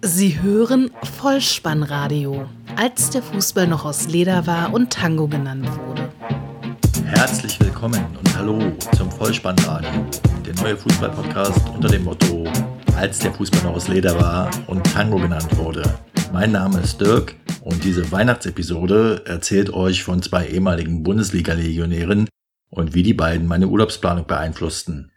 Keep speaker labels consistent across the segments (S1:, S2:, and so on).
S1: Sie hören Vollspannradio, als der Fußball noch aus Leder war und Tango genannt wurde.
S2: Herzlich willkommen und hallo zum Vollspannradio, der neue Fußballpodcast unter dem Motto Als der Fußball noch aus Leder war und Tango genannt wurde. Mein Name ist Dirk und diese Weihnachtsepisode erzählt euch von zwei ehemaligen Bundesliga-Legionären und wie die beiden meine Urlaubsplanung beeinflussten.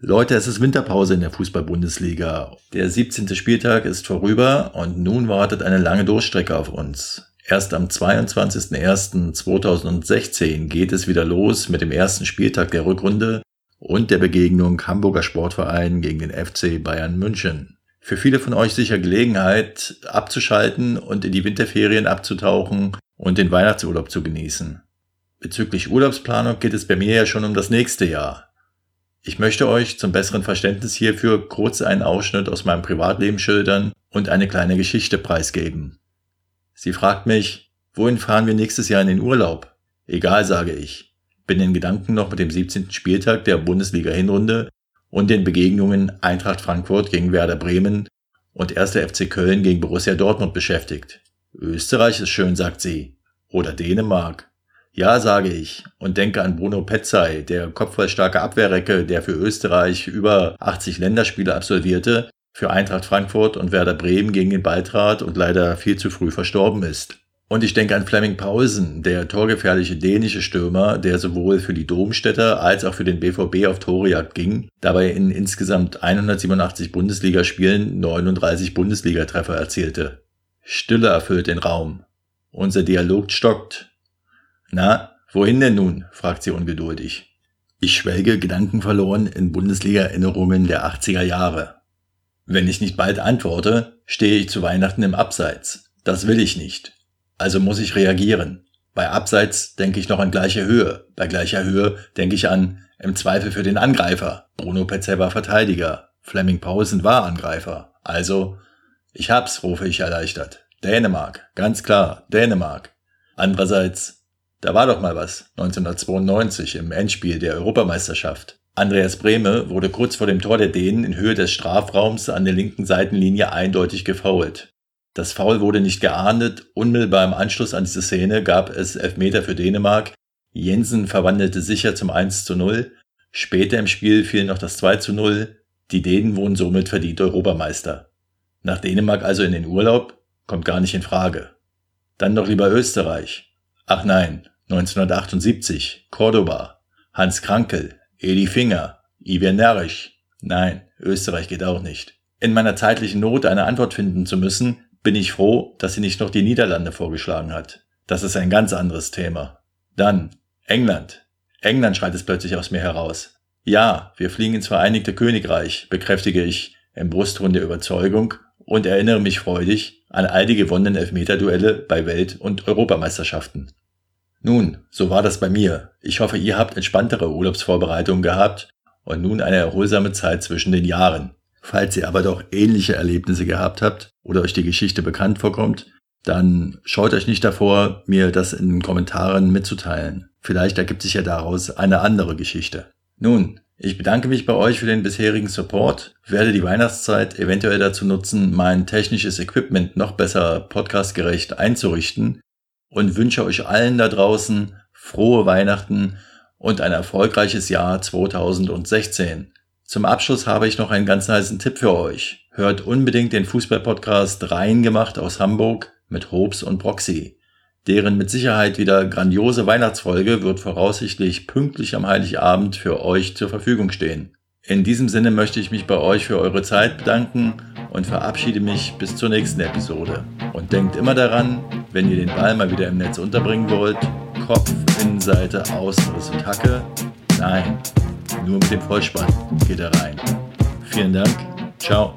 S2: Leute, es ist Winterpause in der Fußball-Bundesliga. Der 17. Spieltag ist vorüber und nun wartet eine lange Durchstrecke auf uns. Erst am 22.01.2016 geht es wieder los mit dem ersten Spieltag der Rückrunde und der Begegnung Hamburger Sportverein gegen den FC Bayern München. Für viele von euch sicher Gelegenheit abzuschalten und in die Winterferien abzutauchen und den Weihnachtsurlaub zu genießen. Bezüglich Urlaubsplanung geht es bei mir ja schon um das nächste Jahr. Ich möchte euch zum besseren Verständnis hierfür kurz einen Ausschnitt aus meinem Privatleben schildern und eine kleine Geschichte preisgeben. Sie fragt mich, wohin fahren wir nächstes Jahr in den Urlaub? Egal, sage ich. Bin in Gedanken noch mit dem 17. Spieltag der Bundesliga-Hinrunde und den Begegnungen Eintracht Frankfurt gegen Werder Bremen und 1. FC Köln gegen Borussia Dortmund beschäftigt. Österreich ist schön, sagt sie. Oder Dänemark. Ja, sage ich und denke an Bruno Petzai, der kopfballstarke Abwehrrecke, der für Österreich über 80 Länderspiele absolvierte, für Eintracht Frankfurt und Werder Bremen gegen den Ball trat und leider viel zu früh verstorben ist. Und ich denke an Fleming Paulsen, der torgefährliche dänische Stürmer, der sowohl für die Domstädter als auch für den BVB auf Torejagd ging, dabei in insgesamt 187 Bundesligaspielen 39 Bundesligatreffer erzielte. Stille erfüllt den Raum. Unser Dialog stockt. Na, wohin denn nun? fragt sie ungeduldig. Ich schwelge gedankenverloren in Bundesliga-Erinnerungen der 80er Jahre. Wenn ich nicht bald antworte, stehe ich zu Weihnachten im Abseits. Das will ich nicht. Also muss ich reagieren. Bei Abseits denke ich noch an gleiche Höhe. Bei gleicher Höhe denke ich an im Zweifel für den Angreifer. Bruno Petzl war Verteidiger. Fleming Paulsen war Angreifer. Also, ich hab's, rufe ich erleichtert. Dänemark, ganz klar, Dänemark. Andererseits, da war doch mal was, 1992 im Endspiel der Europameisterschaft. Andreas Brehme wurde kurz vor dem Tor der Dänen in Höhe des Strafraums an der linken Seitenlinie eindeutig gefoult. Das Foul wurde nicht geahndet, unmittelbar im Anschluss an diese Szene gab es Elfmeter für Dänemark, Jensen verwandelte sicher zum 1 zu 0, später im Spiel fiel noch das 2 zu 0, die Dänen wurden somit verdient Europameister. Nach Dänemark also in den Urlaub? Kommt gar nicht in Frage. Dann doch lieber Österreich. Ach nein, 1978, Cordoba, Hans Krankel, Edi Finger, Ivan Nerisch. Nein, Österreich geht auch nicht. In meiner zeitlichen Not eine Antwort finden zu müssen, bin ich froh, dass sie nicht noch die Niederlande vorgeschlagen hat. Das ist ein ganz anderes Thema. Dann England. England schreit es plötzlich aus mir heraus. Ja, wir fliegen ins Vereinigte Königreich, bekräftige ich im Brustton der Überzeugung und erinnere mich freudig an all die gewonnenen Elfmeterduelle bei Welt- und Europameisterschaften. Nun, so war das bei mir. Ich hoffe, ihr habt entspanntere Urlaubsvorbereitungen gehabt und nun eine erholsame Zeit zwischen den Jahren. Falls ihr aber doch ähnliche Erlebnisse gehabt habt oder euch die Geschichte bekannt vorkommt, dann scheut euch nicht davor, mir das in den Kommentaren mitzuteilen. Vielleicht ergibt sich ja daraus eine andere Geschichte. Nun, ich bedanke mich bei euch für den bisherigen Support, werde die Weihnachtszeit eventuell dazu nutzen, mein technisches Equipment noch besser podcastgerecht einzurichten und wünsche euch allen da draußen frohe Weihnachten und ein erfolgreiches Jahr 2016. Zum Abschluss habe ich noch einen ganz heißen Tipp für euch. Hört unbedingt den Fußballpodcast Reingemacht aus Hamburg mit Hobbs und Proxy. Deren mit Sicherheit wieder grandiose Weihnachtsfolge wird voraussichtlich pünktlich am Heiligabend für euch zur Verfügung stehen. In diesem Sinne möchte ich mich bei euch für eure Zeit bedanken und verabschiede mich bis zur nächsten Episode. Und denkt immer daran, wenn ihr den Ball mal wieder im Netz unterbringen wollt, Kopf, Innenseite, Außenriss und Hacke. Nein, nur mit dem Vollspann geht er rein. Vielen Dank. Ciao.